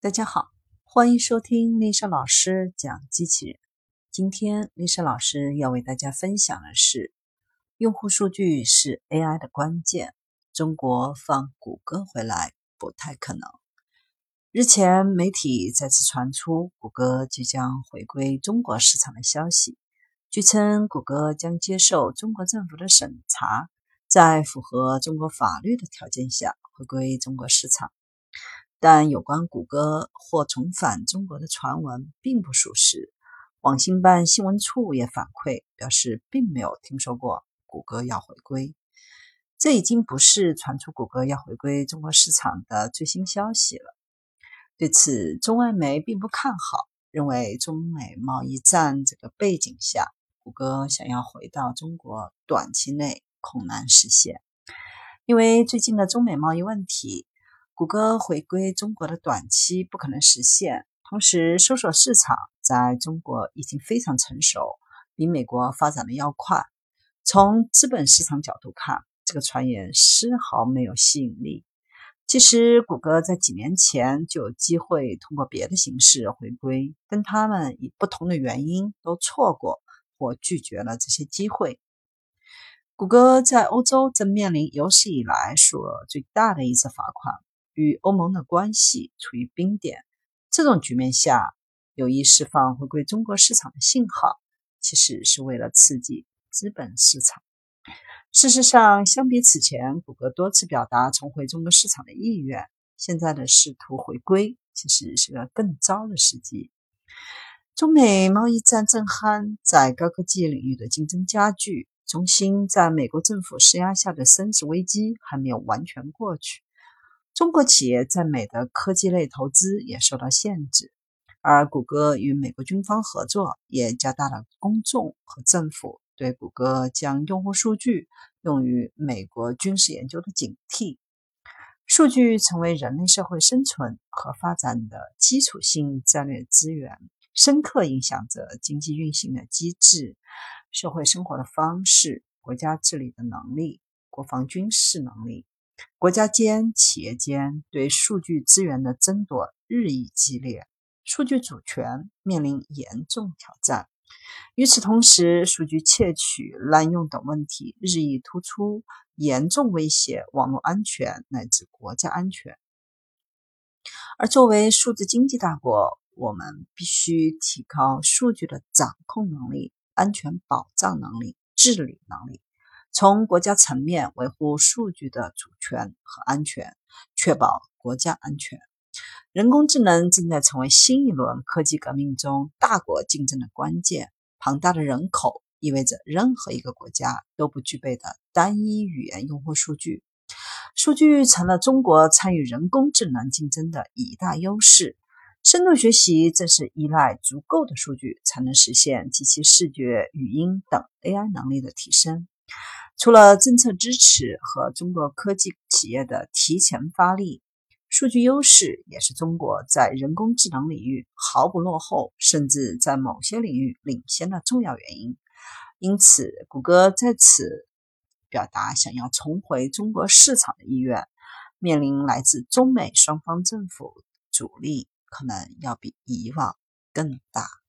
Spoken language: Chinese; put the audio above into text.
大家好，欢迎收听丽莎老师讲机器人。今天丽莎老师要为大家分享的是，用户数据是 AI 的关键，中国放谷歌回来不太可能。日前，媒体再次传出谷歌即将回归中国市场的消息。据称，谷歌将接受中国政府的审查，在符合中国法律的条件下回归中国市场。但有关谷歌或重返中国的传闻并不属实。网信办新闻处也反馈表示，并没有听说过谷歌要回归。这已经不是传出谷歌要回归中国市场的最新消息了。对此，中外媒并不看好，认为中美贸易战这个背景下，谷歌想要回到中国，短期内恐难实现，因为最近的中美贸易问题。谷歌回归中国的短期不可能实现，同时搜索市场在中国已经非常成熟，比美国发展的要快。从资本市场角度看，这个传言丝毫没有吸引力。其实，谷歌在几年前就有机会通过别的形式回归，但他们以不同的原因都错过或拒绝了这些机会。谷歌在欧洲正面临有史以来数额最大的一次罚款。与欧盟的关系处于冰点，这种局面下有意释放回归中国市场的信号，其实是为了刺激资本市场。事实上，相比此前，谷歌多次表达重回中国市场的意愿，现在的试图回归其实是个更糟的时机。中美贸易战正酣，在高科技领域的竞争加剧，中兴在美国政府施压下的升值危机还没有完全过去。中国企业在美的科技类投资也受到限制，而谷歌与美国军方合作也加大了公众和政府对谷歌将用户数据用于美国军事研究的警惕。数据成为人类社会生存和发展的基础性战略资源，深刻影响着经济运行的机制、社会生活的方式、国家治理的能力、国防军事能力。国家间、企业间对数据资源的争夺日益激烈，数据主权面临严重挑战。与此同时，数据窃取、滥用等问题日益突出，严重威胁网络安全乃至国家安全。而作为数字经济大国，我们必须提高数据的掌控能力、安全保障能力、治理能力。从国家层面维护数据的主权和安全，确保国家安全。人工智能正在成为新一轮科技革命中大国竞争的关键。庞大的人口意味着任何一个国家都不具备的单一语言用户数据。数据成了中国参与人工智能竞争的一大优势。深度学习正是依赖足够的数据，才能实现机器视觉、语音等 AI 能力的提升。除了政策支持和中国科技企业的提前发力，数据优势也是中国在人工智能领域毫不落后，甚至在某些领域领先的重要原因。因此，谷歌在此表达想要重回中国市场的意愿，面临来自中美双方政府阻力，可能要比以往更大。